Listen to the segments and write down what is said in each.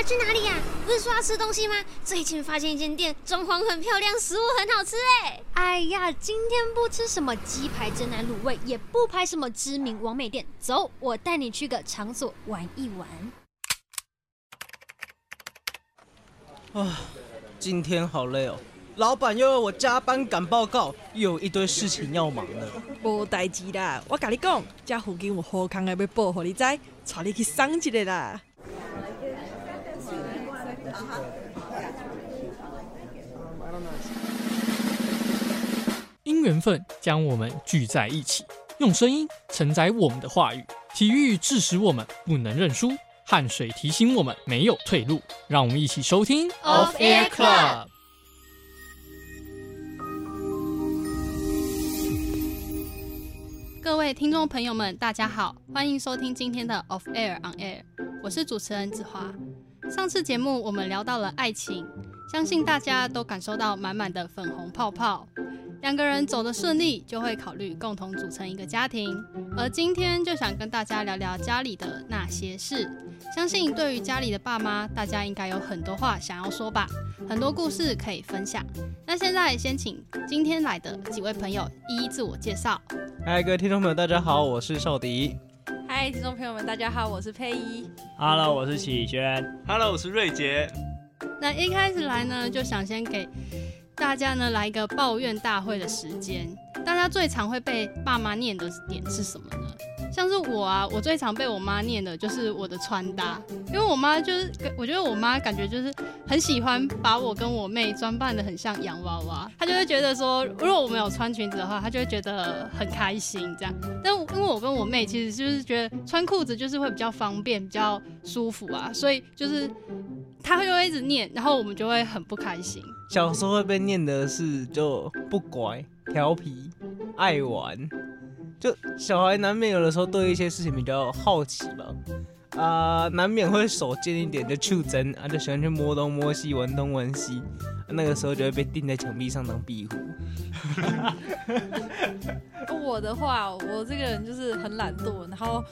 要去哪里呀？不是说要吃东西吗？最近发现一间店，装潢很漂亮，食物很好吃哎。哎呀，今天不吃什么鸡排、真奶、卤味，也不拍什么知名网美店，走，我带你去个场所玩一玩。啊，今天好累哦。老板又要我加班赶报告，又有一堆事情要忙呢。无代志啦，我跟你讲，这附近有好康的要报，给你知，带你去赏一个啦。因缘分将我们聚在一起，用声音承载我们的话语。体育致使我们不能认输，汗水提醒我们没有退路。让我们一起收听 Off Air Club。各位听众朋友们，大家好，欢迎收听今天的 Off Air On Air，我是主持人子华。上次节目我们聊到了爱情，相信大家都感受到满满的粉红泡泡。两个人走得顺利，就会考虑共同组成一个家庭。而今天就想跟大家聊聊家里的那些事。相信对于家里的爸妈，大家应该有很多话想要说吧，很多故事可以分享。那现在先请今天来的几位朋友一一自我介绍。嗨，各位听众朋友，大家好，我是少迪。嗨，听众朋友们，大家好，我是佩仪。Hello，我是启轩。Hello，我是瑞杰。那一开始来呢，就想先给。大家呢，来一个抱怨大会的时间，大家最常会被爸妈念的点是什么呢？像是我啊，我最常被我妈念的就是我的穿搭，因为我妈就是，我觉得我妈感觉就是很喜欢把我跟我妹装扮得很像洋娃娃，她就会觉得说，如果我没有穿裙子的话，她就会觉得很开心这样。但因为我跟我妹其实就是觉得穿裤子就是会比较方便、比较舒服啊，所以就是她就会一直念，然后我们就会很不开心。小时候会被念的是就不乖、调皮、爱玩，就小孩难免有的时候对一些事情比较好奇吧，啊、呃，难免会手贱一点就去争啊，就喜欢去摸东摸西、玩东玩西，那个时候就会被钉在墙壁上当壁虎。我的话，我这个人就是很懒惰，然后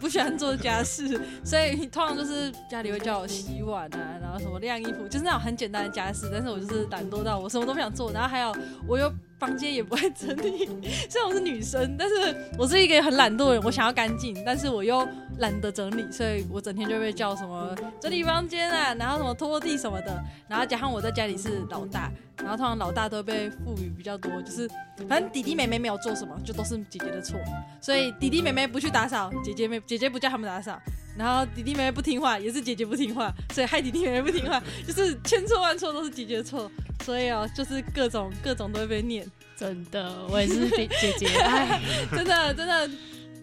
不喜欢做家事，所以通常就是家里会叫我洗碗啊，然后什么晾衣服，就是那种很简单的家事。但是我就是懒惰到我什么都不想做，然后还有我又房间也不会整理。虽然我是女生，但是我是一个很懒惰的人，我想要干净，但是我又懒得整理，所以我整天就被叫什么整理房间啊，然后什么拖地什么的。然后加上我在家里是老大，然后通常老大都被赋予比较多，就是反正弟弟妹妹没有做什么，就都是姐姐的错。所以弟弟妹妹不去打扫，姐姐妹姐姐不叫他们打扫。然后弟弟妹妹不听话，也是姐姐不听话，所以害弟弟妹妹不听话，就是千错万错都是姐姐的错。所以哦，就是各种各种都会被念。真的，我也是姐姐，哎，真的真的，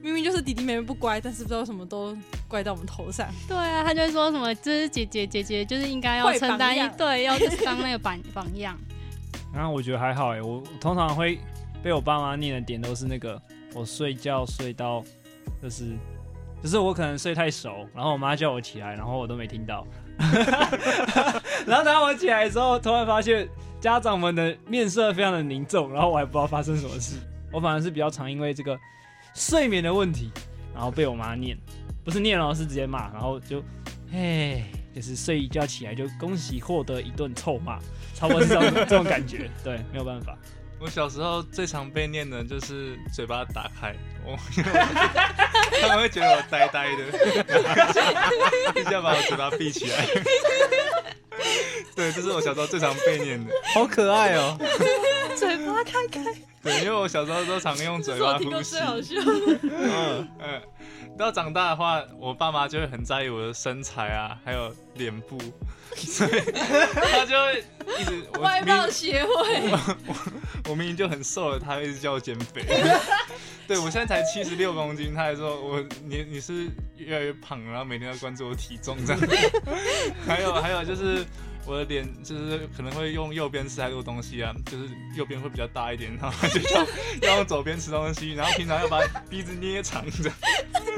明明就是弟弟妹妹不乖，但是不知道为什么都怪到我们头上。对啊，他就会说什么，就是姐姐姐姐，就是应该要承担一对，要当那个榜榜样。然后我觉得还好哎，我通常会被我爸妈念的点都是那个，我睡觉睡到就是。只是我可能睡太熟，然后我妈叫我起来，然后我都没听到。然后等我起来的时候，突然发现家长们的面色非常的凝重，然后我还不知道发生什么事。我反而是比较常因为这个睡眠的问题，然后被我妈念，不是念哦，是直接骂，然后就，哎，就是睡一觉起来就恭喜获得一顿臭骂，差不多是这种这种感觉。对，没有办法。我小时候最常被念的就是嘴巴打开，我 他们会觉得我呆呆的，一下把我嘴巴闭起来。对，这是我小时候最常被念的，好可爱哦，嘴巴开开。对，因为我小时候都常用嘴巴呼吸。好笑。嗯嗯。到长大的话，我爸妈就会很在意我的身材啊，还有脸部，所以他就会一直外貌协会。我我，我明明就很瘦了，他一直叫我减肥。对，我现在才七十六公斤，他还说我你你是越来越胖，然后每天要关注我体重这样。还有还有就是。我的脸就是可能会用右边吃太多东西啊，就是右边会比较大一点，然后就要要 用左边吃东西，然后平常要把鼻子捏长着。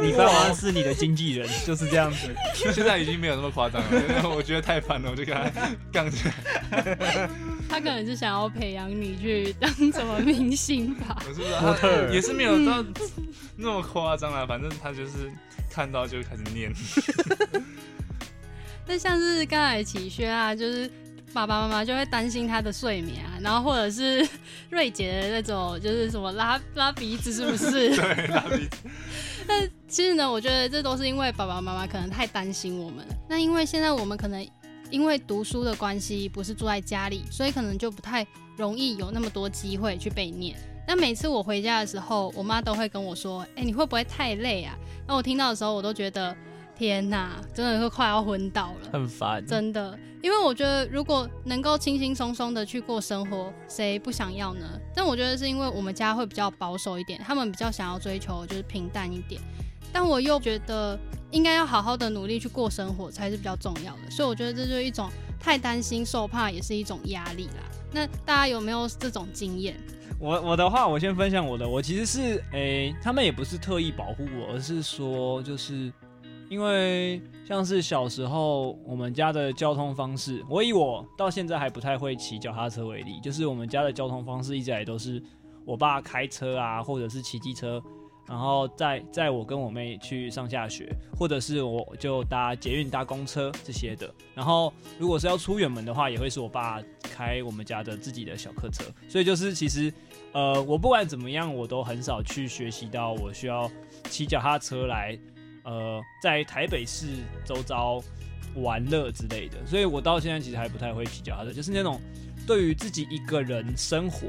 你爸妈是你的经纪人，就是这样子。现在已经没有那么夸张了，我觉得太烦了，我就跟他杠起来。他可能是想要培养你去当什么明星吧？我是不是？也是没有到那么夸张啊，反正他就是看到就开始念。那像是刚才启轩啊，就是爸爸妈妈就会担心他的睡眠啊，然后或者是 瑞杰的那种，就是什么拉拉鼻子，是不是？对，拉鼻子。那其实呢，我觉得这都是因为爸爸妈妈可能太担心我们了。那因为现在我们可能因为读书的关系，不是住在家里，所以可能就不太容易有那么多机会去被念。那每次我回家的时候，我妈都会跟我说：“哎、欸，你会不会太累啊？”那我听到的时候，我都觉得天呐，真的是快要昏倒了，很烦，真的。因为我觉得如果能够轻轻松松的去过生活，谁不想要呢？但我觉得是因为我们家会比较保守一点，他们比较想要追求就是平淡一点。但我又觉得应该要好好的努力去过生活才是比较重要的，所以我觉得这就是一种太担心受怕，也是一种压力啦。那大家有没有这种经验？我我的话，我先分享我的。我其实是诶、欸，他们也不是特意保护我，而是说，就是因为像是小时候我们家的交通方式，我以我到现在还不太会骑脚踏车为例，就是我们家的交通方式一直以来都是我爸开车啊，或者是骑机车，然后载载我跟我妹去上下学，或者是我就搭捷运、搭公车这些的。然后如果是要出远门的话，也会是我爸开我们家的自己的小客车。所以就是其实。呃，我不管怎么样，我都很少去学习到我需要骑脚踏车来，呃，在台北市周遭玩乐之类的。所以我到现在其实还不太会骑脚踏车，就是那种对于自己一个人生活，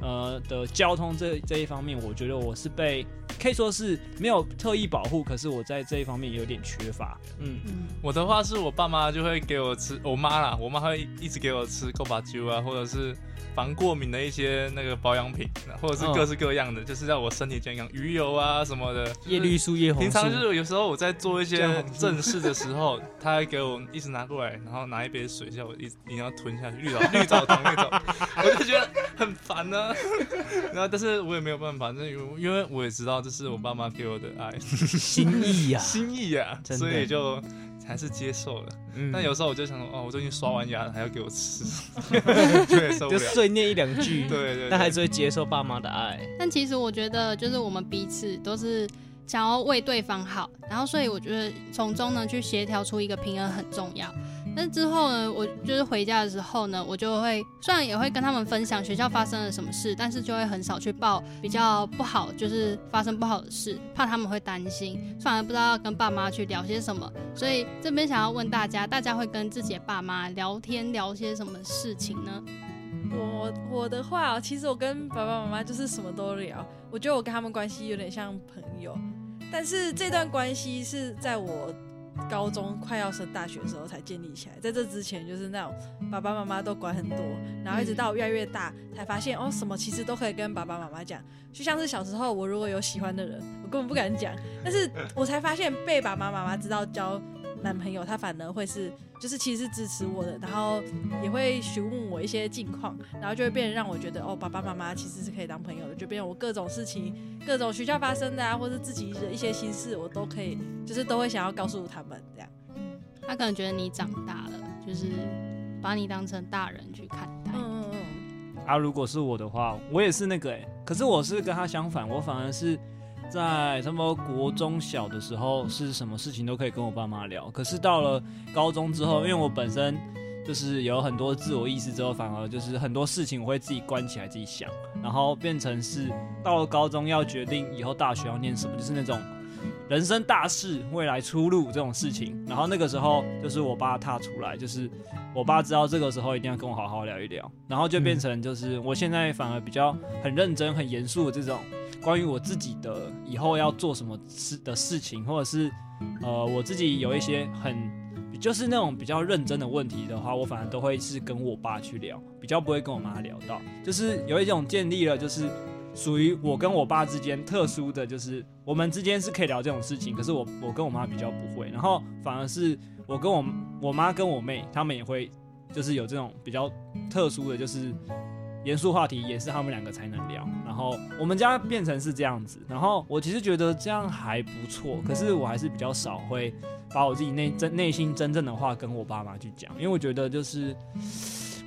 呃的交通这这一方面，我觉得我是被可以说是没有特意保护，可是我在这一方面有点缺乏。嗯，我的话是我爸妈就会给我吃，我妈啦，我妈会一直给我吃够把酒啊，或者是。防过敏的一些那个保养品，或者是各式各样的，哦、就是让我身体健康，鱼油啊什么的，叶绿素、叶红素。平常就是有时候我在做一些正事的时候，他还给我一直拿过来，然后拿一杯水叫我一一定要吞下去，绿藻绿藻糖那种，我就觉得很烦呢、啊。然后但是我也没有办法，因为因为我也知道这是我爸妈给我的爱。心意呀、啊，心意呀、啊，所以就。还是接受了，嗯、但有时候我就想说，哦，我最近刷完牙了，还要给我吃，就碎念一两句，对，对对，但还是会接受爸妈的爱。但其实我觉得，就是我们彼此都是想要为对方好，然后所以我觉得从中呢去协调出一个平衡很重要。但之后呢，我就是回家的时候呢，我就会虽然也会跟他们分享学校发生了什么事，但是就会很少去报比较不好，就是发生不好的事，怕他们会担心，反而不知道要跟爸妈去聊些什么。所以这边想要问大家，大家会跟自己的爸妈聊天聊些什么事情呢？我我的话，其实我跟爸爸妈妈就是什么都聊，我觉得我跟他们关系有点像朋友，但是这段关系是在我。高中快要升大学的时候才建立起来，在这之前就是那种爸爸妈妈都管很多，然后一直到越来越大才发现哦，什么其实都可以跟爸爸妈妈讲，就像是小时候我如果有喜欢的人，我根本不敢讲，但是我才发现被爸爸妈妈知道教男朋友，他反而会是，就是其实是支持我的，然后也会询问我一些近况，然后就会变成让我觉得哦，爸爸妈妈其实是可以当朋友的，就变成我各种事情、各种学校发生的啊，或者自己的一些心事，我都可以，就是都会想要告诉他们这样。他可能觉得你长大了，就是把你当成大人去看待。嗯嗯嗯。啊，如果是我的话，我也是那个哎、欸，可是我是跟他相反，我反而是。在什么国中小的时候，是什么事情都可以跟我爸妈聊。可是到了高中之后，因为我本身就是有很多自我意识之后，反而就是很多事情我会自己关起来自己想，然后变成是到了高中要决定以后大学要念什么，就是那种人生大事、未来出路这种事情。然后那个时候就是我爸踏出来，就是我爸知道这个时候一定要跟我好好聊一聊，然后就变成就是我现在反而比较很认真、很严肃的这种。关于我自己的以后要做什么事的事情，或者是呃我自己有一些很就是那种比较认真的问题的话，我反而都会是跟我爸去聊，比较不会跟我妈聊到。就是有一种建立了，就是属于我跟我爸之间特殊的就是我们之间是可以聊这种事情，可是我我跟我妈比较不会。然后反而是我跟我我妈跟我妹，他们也会就是有这种比较特殊的就是。严肃话题也是他们两个才能聊，然后我们家变成是这样子，然后我其实觉得这样还不错，可是我还是比较少会把我自己内真内心真正的话跟我爸妈去讲，因为我觉得就是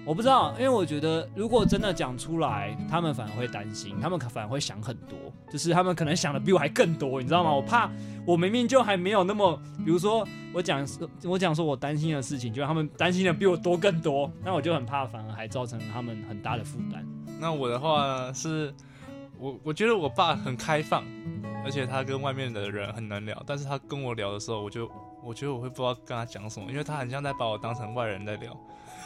我不知道，因为我觉得如果真的讲出来，他们反而会担心，他们反而会想很多，就是他们可能想的比我还更多，你知道吗？我怕我明明就还没有那么，比如说我讲我讲说我担心的事情，就他们担心的比我多更多，那我就很怕，反而还造成他们很大的负担。那我的话是，我我觉得我爸很开放，而且他跟外面的人很能聊，但是他跟我聊的时候，我就我觉得我会不知道跟他讲什么，因为他很像在把我当成外人在聊。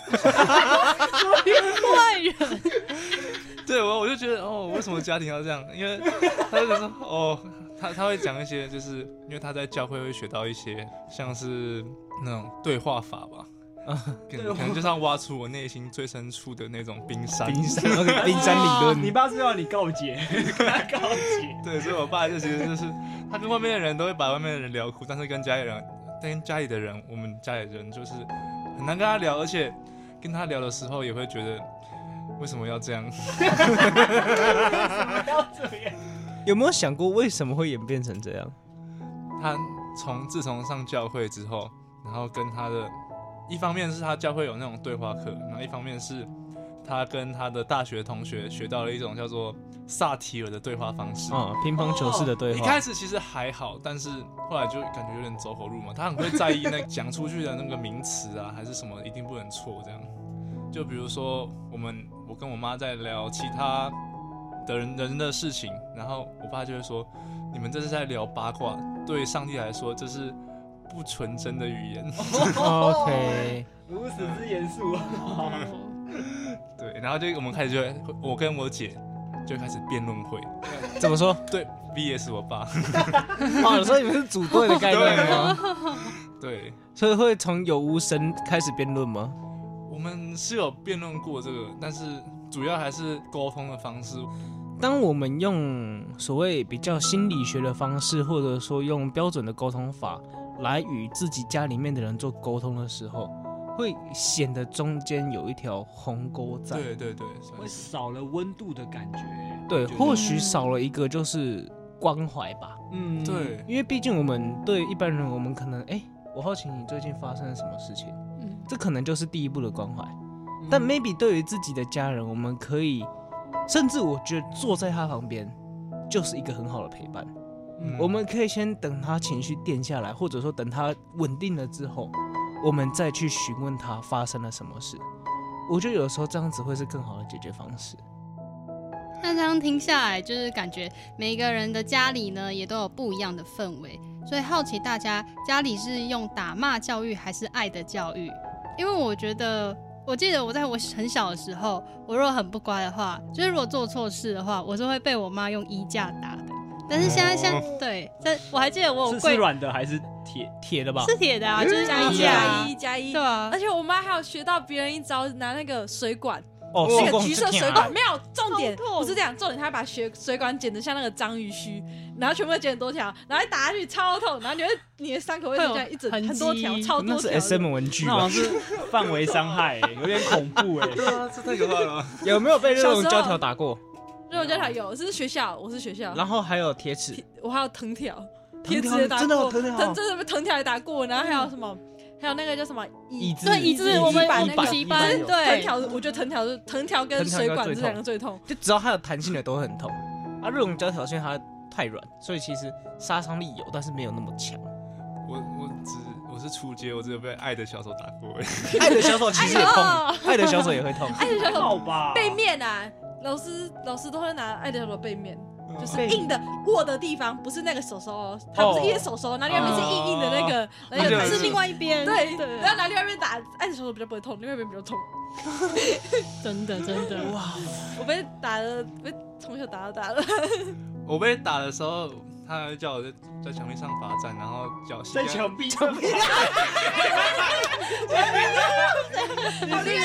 外人，对我我就觉得哦，为什么家庭要这样？因为 他就说哦，他他会讲一些，就是因为他在教会会学到一些像是那种对话法吧，啊，可能可能就是要挖出我内心最深处的那种冰山，冰山，冰山理论。你爸是要你告解，跟他告解。对，所以我爸就其实就是他跟外面的人都会把外面的人聊哭，但是跟家里人，但跟家里的人，我们家里人就是很难跟他聊，而且。跟他聊的时候，也会觉得为什么要这样？有没有想过为什么会演变成这样？他从自从上教会之后，然后跟他的一方面是他教会有那种对话课，然后一方面是他跟他的大学同学学到了一种叫做萨提尔的对话方式啊，乒乓球式的对话。一开始其实还好，但是后来就感觉有点走火入魔。他很会在意那讲出去的那个名词啊，还是什么，一定不能错这样。就比如说，我们我跟我妈在聊其他的人人的事情，然后我爸就会说：“你们这是在聊八卦，对上帝来说这是不纯真的语言。”OK，如此之严肃。对，然后就我们开始就我跟我姐就开始辩论会，怎么说？对，VS 我爸。哦，所以你们是组队的概念吗？对，所以会从有无神开始辩论吗？我们是有辩论过这个，但是主要还是沟通的方式。当我们用所谓比较心理学的方式，或者说用标准的沟通法来与自己家里面的人做沟通的时候，会显得中间有一条鸿沟在。对对对，会少了温度的感觉。对，或许少了一个就是关怀吧。嗯，对，因为毕竟我们对一般人，我们可能哎，我好奇你最近发生了什么事情。嗯这可能就是第一步的关怀，但 maybe 对于自己的家人，我们可以，甚至我觉得坐在他旁边就是一个很好的陪伴。嗯，我们可以先等他情绪垫下来，或者说等他稳定了之后，我们再去询问他发生了什么事。我觉得有时候这样子会是更好的解决方式。那这样听下来，就是感觉每一个人的家里呢，也都有不一样的氛围，所以好奇大家家里是用打骂教育还是爱的教育？因为我觉得，我记得我在我很小的时候，我如果很不乖的话，就是如果做错事的话，我是会被我妈用衣架打的。但是现在，现 在对，但我还记得我有跪，是软的还是铁铁的吧？是铁的啊，就是加一加一加一，对啊。而且我妈还有学到别人一招，拿那个水管，哦，那个橘色水管，没有重点，不是这样，重点他把水水管剪得像那个章鱼须。然后全部都剪很多条，然后一打下去超痛，然后你会你的伤口会这样一整很多条，超多条。那是 SM 文具，那好像是范围伤害，有点恐怖哎。对啊，这太可怕了。有没有被热熔胶条打过？热熔胶条有，是学校，我是学校。然后还有铁齿，我还有藤条，铁齿也打过，真的有藤条，真的被藤条也打过。然后还有什么？还有那个叫什么椅子？对，椅子，我们板补习班对藤条，我觉得藤条是藤条跟水管这两个最痛，就只要它有弹性的都会很痛。啊，热熔胶条因为它。太软，所以其实杀伤力有，但是没有那么强。我我只我是初阶，我只有被爱的小手打过。爱的小手其实也痛，爱的小手也会痛。爱的小手好吧？背面啊，老师老师都会拿爱的小手背面，就是硬的握的地方，不是那个手手哦，它不是一个手手，哪里外面是硬硬的那个，那个是另外一边。对对，然后拿另外一边打按着手手比较不会痛，另外一边比较痛。真的真的哇！我被打的，被从小打到大了。我被打的时候，他还叫我在在墙壁上罚站，然后脚膝在墙壁上。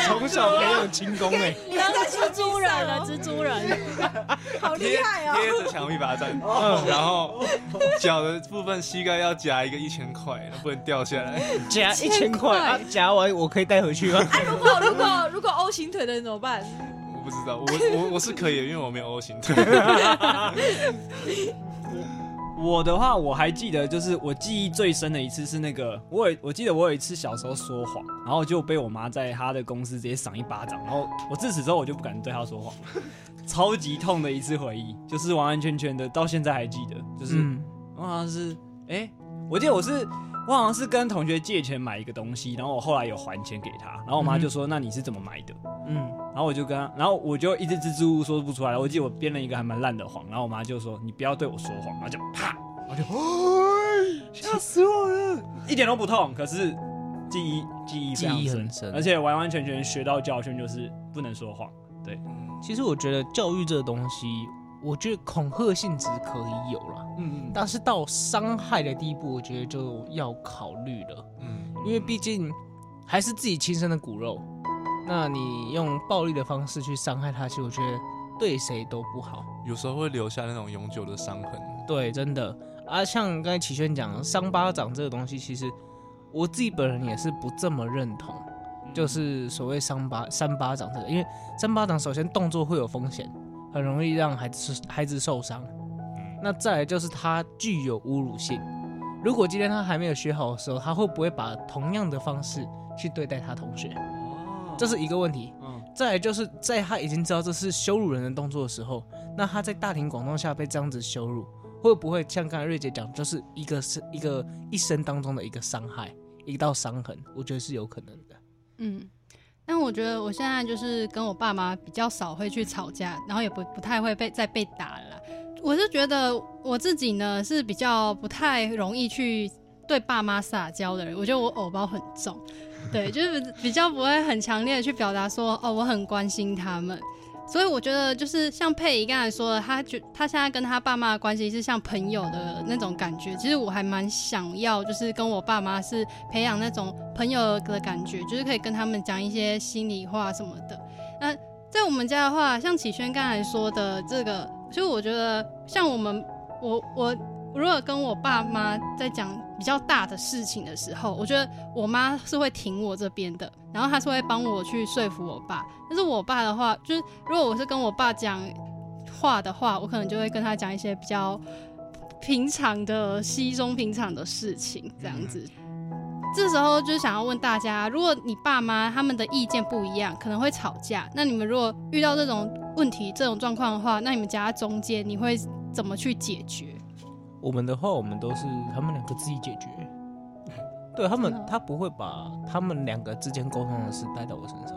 从小培养轻功哎，你当蜘蛛人了，蜘蛛人，好厉害哦！贴着墙壁罚站，然后脚的部分膝盖要夹一个一千块，不能掉下来。夹一千块啊！夹完我可以带回去吗？哎，如果如果如果 O 型腿的人怎么办？我不知道，我我我是可以的，因为我没有 O 型腿。我我的话，我还记得，就是我记忆最深的一次是那个，我有我记得我有一次小时候说谎，然后就被我妈在她的公司直接赏一巴掌，然后我自此之后我就不敢对她说谎，超级痛的一次回忆，就是完完全全的到现在还记得，就是、嗯。我好像是，哎、欸，我记得我是我好像是跟同学借钱买一个东西，然后我后来有还钱给他，然后我妈就说、嗯，那你是怎么买的？嗯，然后我就跟他，然后我就一直支支吾吾说不出来。我记得我编了一个还蛮烂的谎，然后我妈就说：“你不要对我说谎。”然后就啪，我就吓死我了，一点都不痛，可是记忆记忆非常记忆很深而且完完全全学到教训，就是不能说谎。对，其实我觉得教育这个东西，我觉得恐吓性质可以有了，嗯，但是到伤害的地步，我觉得就要考虑了，嗯，因为毕竟还是自己亲生的骨肉。那你用暴力的方式去伤害他，其实我觉得对谁都不好，有时候会留下那种永久的伤痕。对，真的。啊，像刚才启轩讲伤疤掌这个东西，其实我自己本人也是不这么认同，就是所谓伤疤三巴掌这个，因为三巴掌首先动作会有风险，很容易让孩子孩子受伤。那再来就是他具有侮辱性，如果今天他还没有学好的时候，他会不会把同样的方式去对待他同学？这是一个问题，嗯，再来就是在他已经知道这是羞辱人的动作的时候，那他在大庭广众下被这样子羞辱，会不会像刚才瑞姐讲，就是一个是一个一生当中的一个伤害，一道伤痕？我觉得是有可能的。嗯，但我觉得我现在就是跟我爸妈比较少会去吵架，然后也不不太会被再被打了。我是觉得我自己呢是比较不太容易去对爸妈撒娇的人，我觉得我偶包很重。对，就是比较不会很强烈的去表达说，哦，我很关心他们，所以我觉得就是像佩仪刚才说的，他觉他现在跟他爸妈的关系是像朋友的那种感觉。其实我还蛮想要，就是跟我爸妈是培养那种朋友的感觉，就是可以跟他们讲一些心里话什么的。那在我们家的话，像启轩刚才说的这个，就我觉得像我们，我我。如果跟我爸妈在讲比较大的事情的时候，我觉得我妈是会挺我这边的，然后她是会帮我去说服我爸。但是我爸的话，就是如果我是跟我爸讲话的话，我可能就会跟他讲一些比较平常的、稀松平常的事情，这样子。这时候就想要问大家，如果你爸妈他们的意见不一样，可能会吵架，那你们如果遇到这种问题、这种状况的话，那你们夹在中间，你会怎么去解决？我们的话，我们都是他们两个自己解决。对他们，他不会把他们两个之间沟通的事带到我身上。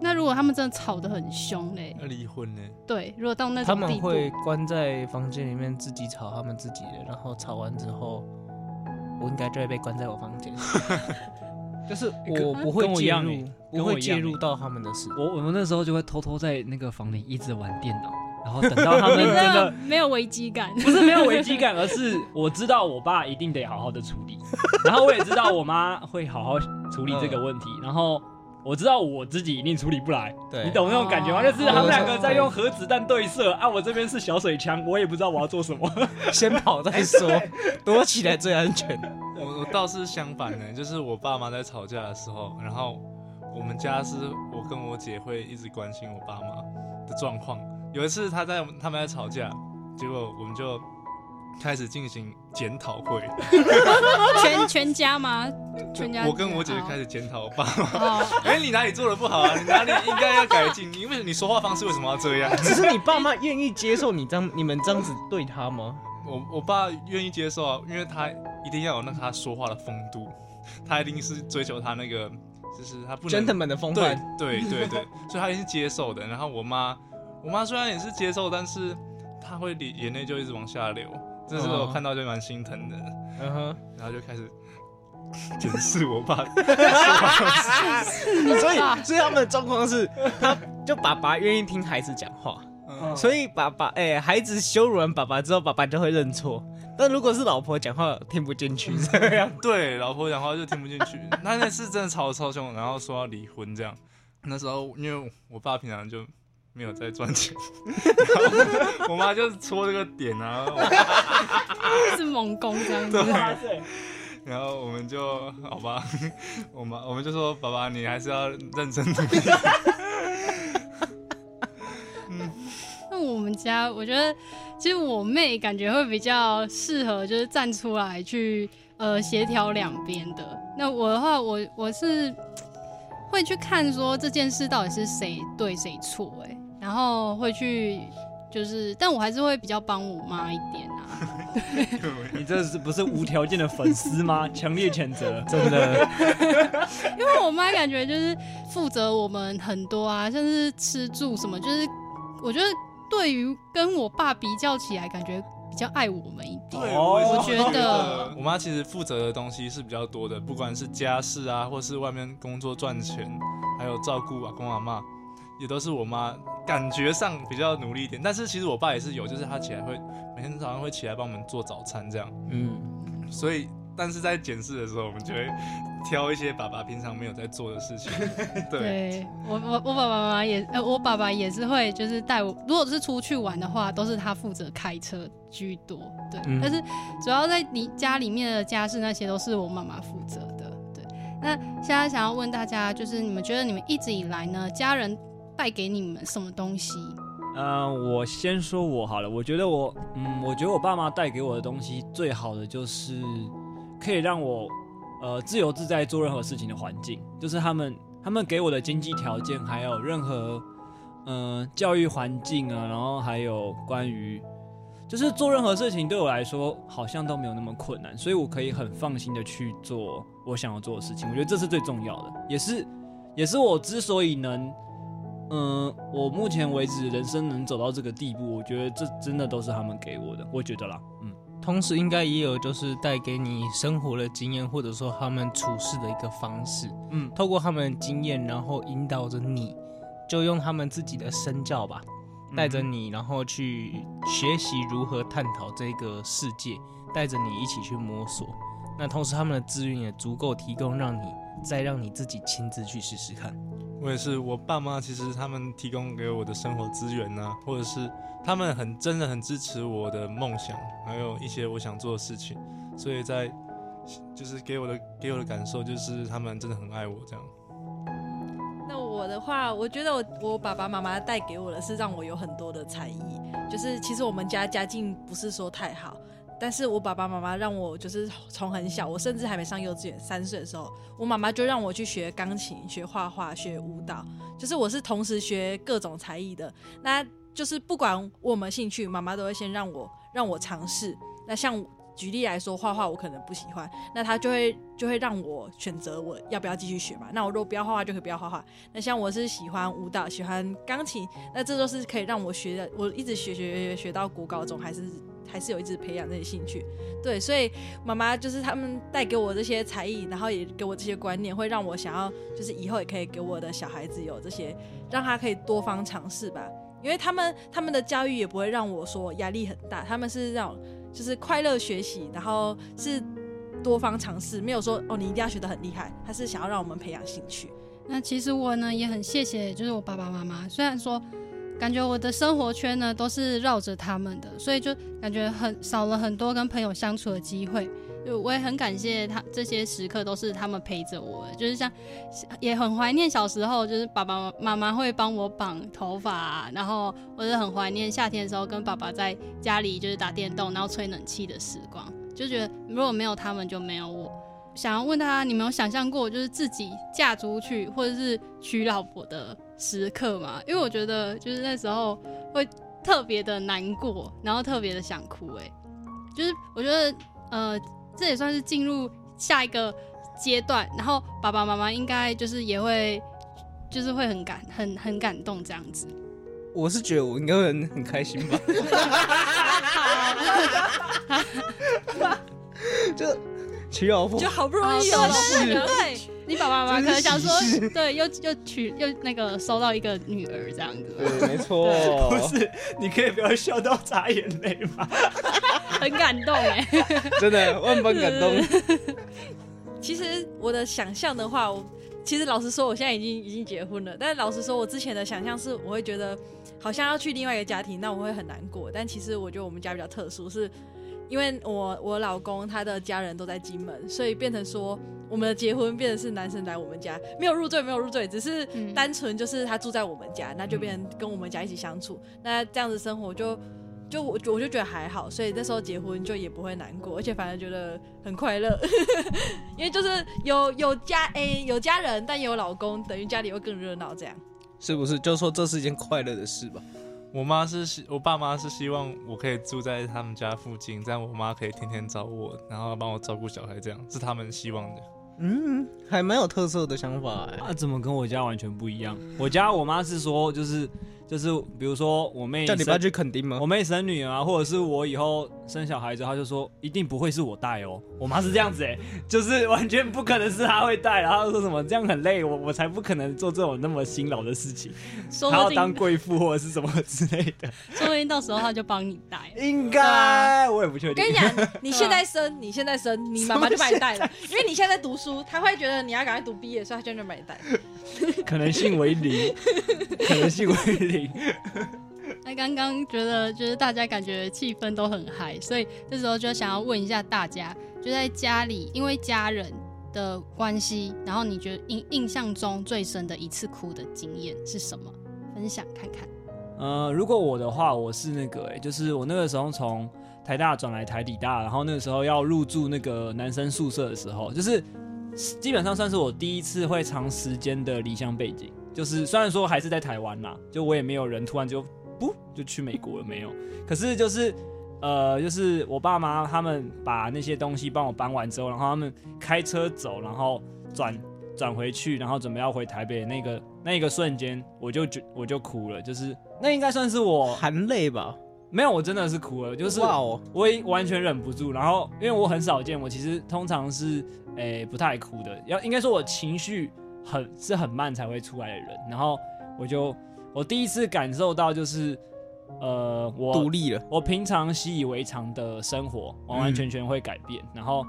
那如果他们真的吵得很凶嘞？要离婚呢？对，如果到那种他们会关在房间里面自己吵他们自己的，然后吵完之后，我应该就会被关在我房间。就是我不会介入，不会介入到他们的事。我我们那时候就会偷偷在那个房里一直玩电脑。然后等到他们真的 没有危机感，不是没有危机感，而是我知道我爸一定得好好的处理，然后我也知道我妈会好好处理这个问题，然后我知道我自己一定处理不来，对，你懂那种感觉吗？就是他们两个在用核子弹对射，啊，我这边是小水枪，我也不知道我要做什么，先跑再说，躲起来最安全。我我倒是相反的，就是我爸妈在吵架的时候，然后我们家是我跟我姐会一直关心我爸妈的状况。有一次他在他们在吵架，结果我们就开始进行检讨会，全 全家吗？全家。我跟我姐开始检讨我爸妈，哎、欸，你哪里做的不好啊？你哪里应该要改进？你为什么你说话方式为什么要这样？只是你爸妈愿意接受你这样你们这样子对他吗？我我爸愿意接受啊，因为他一定要有那他说话的风度，他一定是追求他那个就是他不能 gentleman 的风范，对对对对，所以他一定是接受的。然后我妈。我妈虽然也是接受，但是她会眼眼泪就一直往下流，这是我看到就蛮心疼的。嗯哼，然后就开始 检视我爸。所以，所以他们的状况是，他就爸爸愿意听孩子讲话，嗯，所以爸爸哎、欸，孩子羞辱完爸爸之后，爸爸就会认错。但如果是老婆讲话听不进去这样，对，老婆讲话就听不进去。那那次真的吵超凶，然后说要离婚这样。那时候因为我爸平常就。没有在赚钱，我妈就是戳这个点啊，是猛攻这样子。对，然后我们就好吧，我妈我们就说爸爸你还是要认真努力。嗯，那我们家我觉得其实我妹感觉会比较适合，就是站出来去呃协调两边的。那我的话，我我是会去看说这件事到底是谁对谁错，哎，然后会去就是，但我还是会比较帮我妈一点啊。你这是不是无条件的粉丝吗？强烈谴责，真的。因为我妈感觉就是负责我们很多啊，像是吃住什么，就是我觉得对于跟我爸比较起来，感觉比较爱我们一点。对，我我觉得我妈其实负责的东西是比较多的，不管是家事啊，或是外面工作赚钱，还有照顾阿公阿嬷，也都是我妈感觉上比较努力一点。但是其实我爸也是有，就是他起来会。每天早上会起来帮我们做早餐，这样。嗯，所以，但是在检视的时候，我们就会挑一些爸爸平常没有在做的事情。对，对我我我爸爸妈妈也呃，我爸爸也是会就是带我，如果是出去玩的话，都是他负责开车居多。对，嗯、但是主要在你家里面的家事那些都是我妈妈负责的。对，那现在想要问大家，就是你们觉得你们一直以来呢，家人带给你们什么东西？嗯、我先说我好了。我觉得我，嗯，我觉得我爸妈带给我的东西最好的就是可以让我，呃，自由自在做任何事情的环境。就是他们，他们给我的经济条件，还有任何，嗯、教育环境啊，然后还有关于，就是做任何事情对我来说好像都没有那么困难，所以我可以很放心的去做我想要做的事情。我觉得这是最重要的，也是，也是我之所以能。嗯，我目前为止人生能走到这个地步，我觉得这真的都是他们给我的，我觉得啦。嗯，同时应该也有就是带给你生活的经验，或者说他们处事的一个方式。嗯，透过他们的经验，然后引导着你，就用他们自己的身教吧，带着你，然后去学习如何探讨这个世界，带着你一起去摸索。那同时他们的资源也足够提供，让你再让你自己亲自去试试看。我也是，我爸妈其实他们提供给我的生活资源呢，或者是他们很真的很支持我的梦想，还有一些我想做的事情，所以在就是给我的给我的感受就是他们真的很爱我这样。那我的话，我觉得我我爸爸妈妈带给我的是让我有很多的才艺，就是其实我们家家境不是说太好。但是我爸爸妈妈让我就是从很小，我甚至还没上幼稚园，三岁的时候，我妈妈就让我去学钢琴、学画画、学舞蹈，就是我是同时学各种才艺的。那就是不管我有没有兴趣，妈妈都会先让我让我尝试。那像举例来说，画画我可能不喜欢，那她就会就会让我选择我要不要继续学嘛。那我如果不要画画，就可以不要画画。那像我是喜欢舞蹈、喜欢钢琴，那这都是可以让我学的，我一直学学学学到国高中还是。还是有一直培养这些兴趣，对，所以妈妈就是他们带给我这些才艺，然后也给我这些观念，会让我想要，就是以后也可以给我的小孩子有这些，让他可以多方尝试吧。因为他们他们的教育也不会让我说压力很大，他们是让就是快乐学习，然后是多方尝试，没有说哦你一定要学得很厉害，他是想要让我们培养兴趣。那其实我呢也很谢谢，就是我爸爸妈妈，虽然说。感觉我的生活圈呢都是绕着他们的，所以就感觉很少了很多跟朋友相处的机会。就我也很感谢他，这些时刻都是他们陪着我。就是像也很怀念小时候，就是爸爸妈妈会帮我绑头发，然后我是很怀念夏天的时候跟爸爸在家里就是打电动，然后吹冷气的时光。就觉得如果没有他们，就没有我。想要问他，你没有想象过就是自己嫁出去或者是娶老婆的时刻吗？因为我觉得就是那时候会特别的难过，然后特别的想哭。哎，就是我觉得呃，这也算是进入下一个阶段，然后爸爸妈妈应该就是也会就是会很感很很感动这样子。我是觉得我应该会很很开心吧。就。娶老婆就好不容易有了，对，你爸爸妈妈可能想说，对，又又娶又那个收到一个女儿这样子，对，没错，不是，你可以不要笑到眨眼泪吗？很感动哎，真的万分感动。其实我的想象的话，我其实老实说，我现在已经已经结婚了，但是老实说，我之前的想象是，我会觉得好像要去另外一个家庭，那我会很难过。但其实我觉得我们家比较特殊，是。因为我我老公他的家人都在金门，所以变成说我们的结婚变成是男生来我们家，没有入赘，没有入赘，只是单纯就是他住在我们家，那就变成跟我们家一起相处。那这样子生活就就我我就觉得还好，所以那时候结婚就也不会难过，而且反而觉得很快乐，因为就是有有家诶、欸、有家人，但也有老公，等于家里会更热闹，这样是不是？就说这是一件快乐的事吧。我妈是希，我爸妈是希望我可以住在他们家附近，这样我妈可以天天找我，然后帮我照顾小孩，这样是他们希望的。嗯，还蛮有特色的想法哎。啊，怎么跟我家完全不一样？我家我妈是说，就是。就是比如说我妹叫你爸去垦丁吗？我妹生女儿啊，或者是我以后生小孩子，他就说一定不会是我带哦。我妈是这样子哎、欸，就是完全不可能是她会带，然后说什么这样很累，我我才不可能做这种那么辛劳的事情，还要当贵妇或者是什么之类的。说不定到时候她就帮你带，应该我也不确定。跟你讲，你 现在生，你现在生，你妈妈就把你带了，因为你现在在读书，他会觉得你要赶快读毕业，所以他就就把你带。可能性为零，可能性为零。那刚刚觉得就是大家感觉气氛都很嗨，所以这时候就想要问一下大家，就在家里因为家人的关系，然后你觉得印印象中最深的一次哭的经验是什么？分享看看。呃，如果我的话，我是那个哎、就是我那个时候从台大转来台理大，然后那个时候要入住那个男生宿舍的时候，就是。基本上算是我第一次会长时间的离乡背景，就是虽然说还是在台湾啦，就我也没有人突然就不就去美国了没有，可是就是呃就是我爸妈他们把那些东西帮我搬完之后，然后他们开车走，然后转转回去，然后准备要回台北的那个那个瞬间，我就觉我就哭了，就是那应该算是我含泪吧。没有，我真的是哭了，就是我已完全忍不住。然后，因为我很少见，我其实通常是诶、欸、不太哭的，要应该说我情绪很是很慢才会出来的人。然后我就我第一次感受到就是呃我独立了，我平常习以为常的生活完完全全会改变。嗯、然后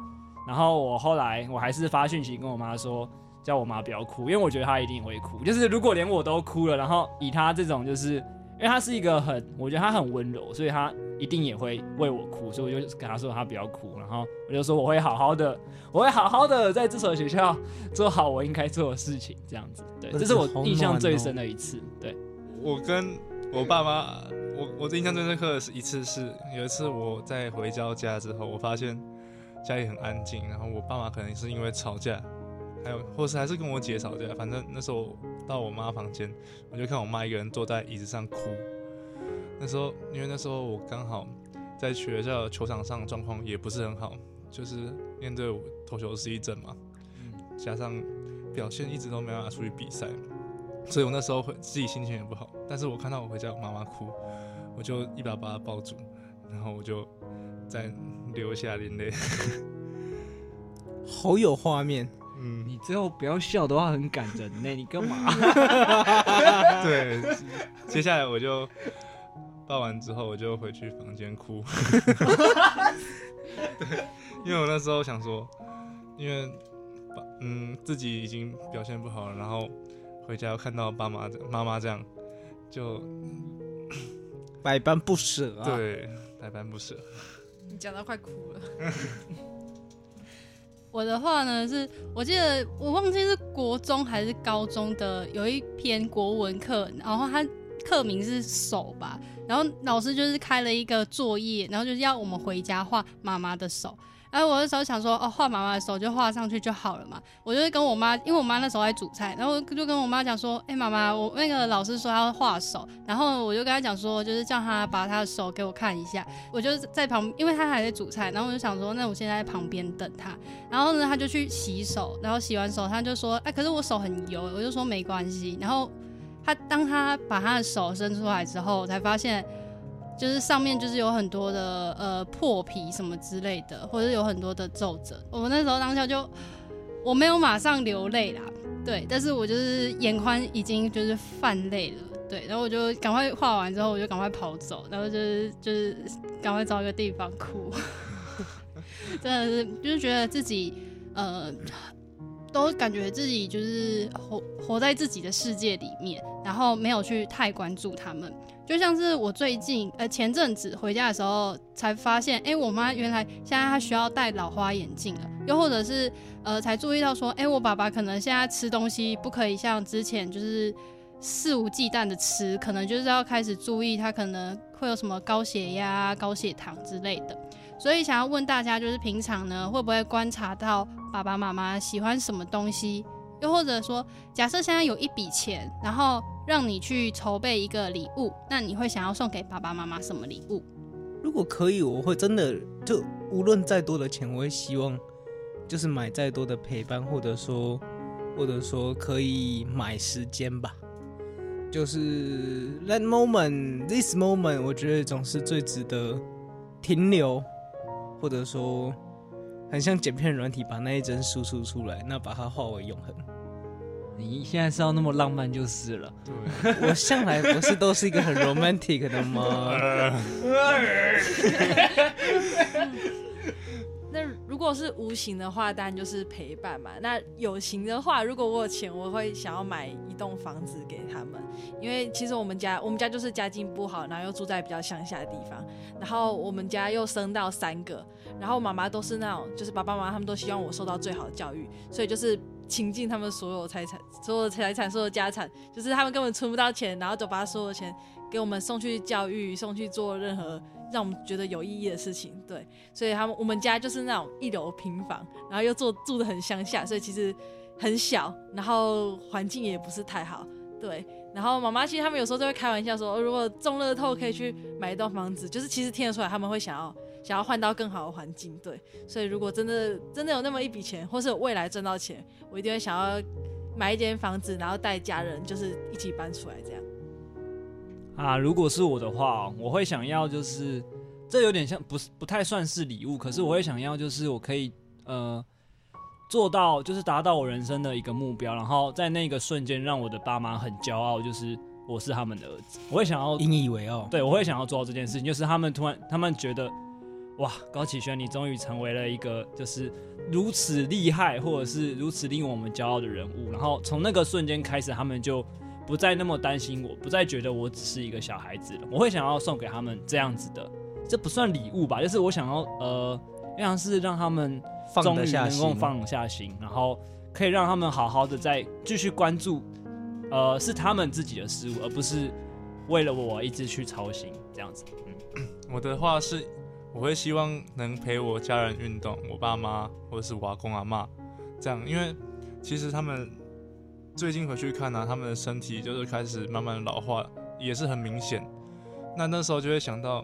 然后我后来我还是发讯息跟我妈说，叫我妈不要哭，因为我觉得她一定会哭。就是如果连我都哭了，然后以她这种就是。因为他是一个很，我觉得他很温柔，所以他一定也会为我哭，所以我就跟他说他不要哭，然后我就说我会好好的，我会好好的在这所学校做好我应该做的事情，这样子，对，这是我印象最深的一次。对，我跟我爸妈，我我的印象最深刻的是一次是有一次我在回到家之后，我发现家里很安静，然后我爸妈可能是因为吵架。还有，或是还是跟我姐吵架，反正那时候到我妈房间，我就看我妈一个人坐在椅子上哭。那时候，因为那时候我刚好在学校球场上状况也不是很好，就是面对我投球失忆症嘛，加上表现一直都没办法出去比赛，所以我那时候会自己心情也不好。但是我看到我回家我妈妈哭，我就一把把她抱住，然后我就再流下眼泪，好有画面。嗯，你最后不要笑的话很感人呢，你干嘛？对，接下来我就抱完之后，我就回去房间哭。对，因为我那时候想说，因为嗯自己已经表现不好了，然后回家又看到爸妈妈妈这样，就百般不舍啊。对，百般不舍。你讲到快哭了。我的话呢，是我记得我忘记是国中还是高中的有一篇国文课，然后他课名是手吧，然后老师就是开了一个作业，然后就是要我们回家画妈妈的手。哎我那时候想说，哦，画妈妈的手就画上去就好了嘛。我就跟我妈，因为我妈那时候在煮菜，然后就跟我妈讲说，哎，妈妈，我那个老师说要画手，然后我就跟她讲说，就是叫她把她的手给我看一下。我就在旁，因为她还在煮菜，然后我就想说，那我现在在旁边等她。然后呢，她就去洗手，然后洗完手，她就说，哎，可是我手很油。我就说没关系。然后她当她把她的手伸出来之后，才发现。就是上面就是有很多的呃破皮什么之类的，或者有很多的皱褶。我那时候当下就我没有马上流泪啦，对，但是我就是眼眶已经就是泛泪了，对，然后我就赶快画完之后我就赶快跑走，然后就是就是赶快找一个地方哭，真的是就是觉得自己呃都感觉自己就是活活在自己的世界里面，然后没有去太关注他们。就像是我最近呃前阵子回家的时候才发现，哎、我妈原来现在她需要戴老花眼镜了，又或者是呃才注意到说，哎、我爸爸可能现在吃东西不可以像之前就是肆无忌惮的吃，可能就是要开始注意他可能会有什么高血压、高血糖之类的。所以想要问大家，就是平常呢会不会观察到爸爸妈妈喜欢什么东西？又或者说，假设现在有一笔钱，然后让你去筹备一个礼物，那你会想要送给爸爸妈妈什么礼物？如果可以，我会真的就无论再多的钱，我会希望就是买再多的陪伴，或者说或者说可以买时间吧。就是 that moment, this moment，我觉得总是最值得停留，或者说很像剪片软体把那一帧输出出来，那把它化为永恒。你现在是要那么浪漫就是了。对，我向来不是都是一个很 romantic 的吗？如果是无形的话，当然就是陪伴嘛。那有形的话，如果我有钱，我会想要买一栋房子给他们，因为其实我们家我们家就是家境不好，然后又住在比较乡下的地方，然后我们家又生到三个，然后妈妈都是那种就是爸爸妈妈他们都希望我受到最好的教育，所以就是。倾尽他们所有财产、所有财产、所有家产，就是他们根本存不到钱，然后就把所有的钱给我们送去教育、送去做任何让我们觉得有意义的事情。对，所以他们我们家就是那种一楼平房，然后又住住得很乡下，所以其实很小，然后环境也不是太好。对，然后妈妈其实他们有时候都会开玩笑说，如果中乐透可以去买一栋房子，就是其实听得出来他们会想要。想要换到更好的环境，对，所以如果真的真的有那么一笔钱，或是有未来赚到钱，我一定会想要买一间房子，然后带家人就是一起搬出来这样。啊，如果是我的话，我会想要就是这有点像不是不太算是礼物，可是我会想要就是我可以呃做到就是达到我人生的一个目标，然后在那个瞬间让我的爸妈很骄傲，就是我是他们的儿子，我会想要引以为傲，对，我会想要做到这件事情，就是他们突然他们觉得。哇，高启轩，你终于成为了一个就是如此厉害，或者是如此令我们骄傲的人物。然后从那个瞬间开始，他们就不再那么担心我，不再觉得我只是一个小孩子了。我会想要送给他们这样子的，这不算礼物吧？就是我想要呃，像是让他们终于能够放下心，然后可以让他们好好的再继续关注，呃，是他们自己的事物，而不是为了我一直去操心这样子。嗯，我的话是。我会希望能陪我家人运动，我爸妈或者是我阿公阿妈，这样，因为其实他们最近回去看呢、他们的身体就是开始慢慢的老化，也是很明显。那那时候就会想到，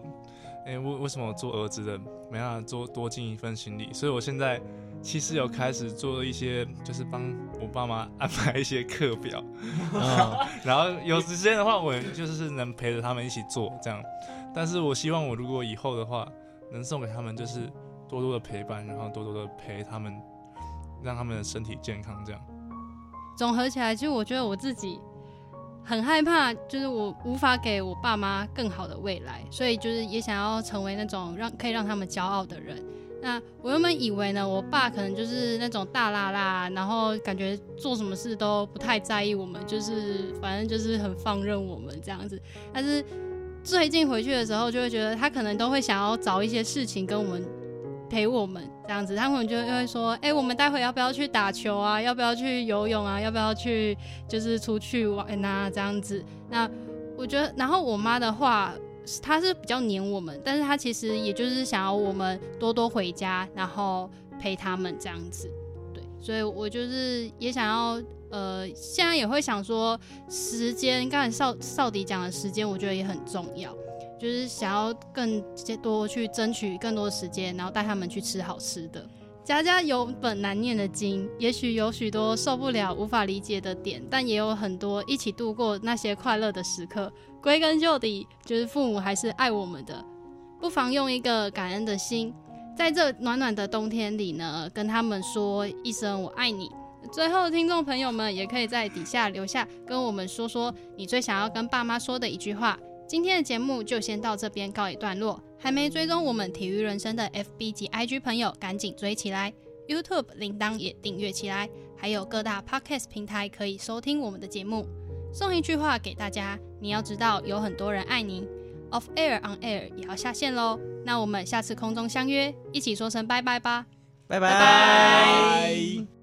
哎、欸，为为什么我做儿子的没办法做多尽一份心力？所以我现在其实有开始做一些，就是帮我爸妈安排一些课表，然后有时间的话，我就是能陪着他们一起做这样。但是我希望我如果以后的话，能送给他们就是多多的陪伴，然后多多的陪他们，让他们的身体健康。这样总合起来，其实我觉得我自己很害怕，就是我无法给我爸妈更好的未来，所以就是也想要成为那种让可以让他们骄傲的人。那我原本以为呢，我爸可能就是那种大剌剌，然后感觉做什么事都不太在意我们，就是反正就是很放任我们这样子，但是。最近回去的时候，就会觉得他可能都会想要找一些事情跟我们陪我们这样子。他可能就会说：“哎、欸，我们待会要不要去打球啊？要不要去游泳啊？要不要去就是出去玩啊？这样子。”那我觉得，然后我妈的话，她是比较黏我们，但是她其实也就是想要我们多多回家，然后陪他们这样子。对，所以我就是也想要。呃，现在也会想说，时间刚才少少迪讲的时间，我觉得也很重要，就是想要更多去争取更多时间，然后带他们去吃好吃的。家家有本难念的经，也许有许多受不了、无法理解的点，但也有很多一起度过那些快乐的时刻。归根究底，就是父母还是爱我们的，不妨用一个感恩的心，在这暖暖的冬天里呢，跟他们说一声“我爱你”。最后，听众朋友们也可以在底下留下，跟我们说说你最想要跟爸妈说的一句话。今天的节目就先到这边告一段落。还没追踪我们体育人生的 FB 及 IG 朋友，赶紧追起来！YouTube 铃铛也订阅起来，还有各大 Podcast 平台可以收听我们的节目。送一句话给大家：你要知道，有很多人爱你。Off Air On Air 也要下线喽。那我们下次空中相约，一起说声拜拜吧！拜拜。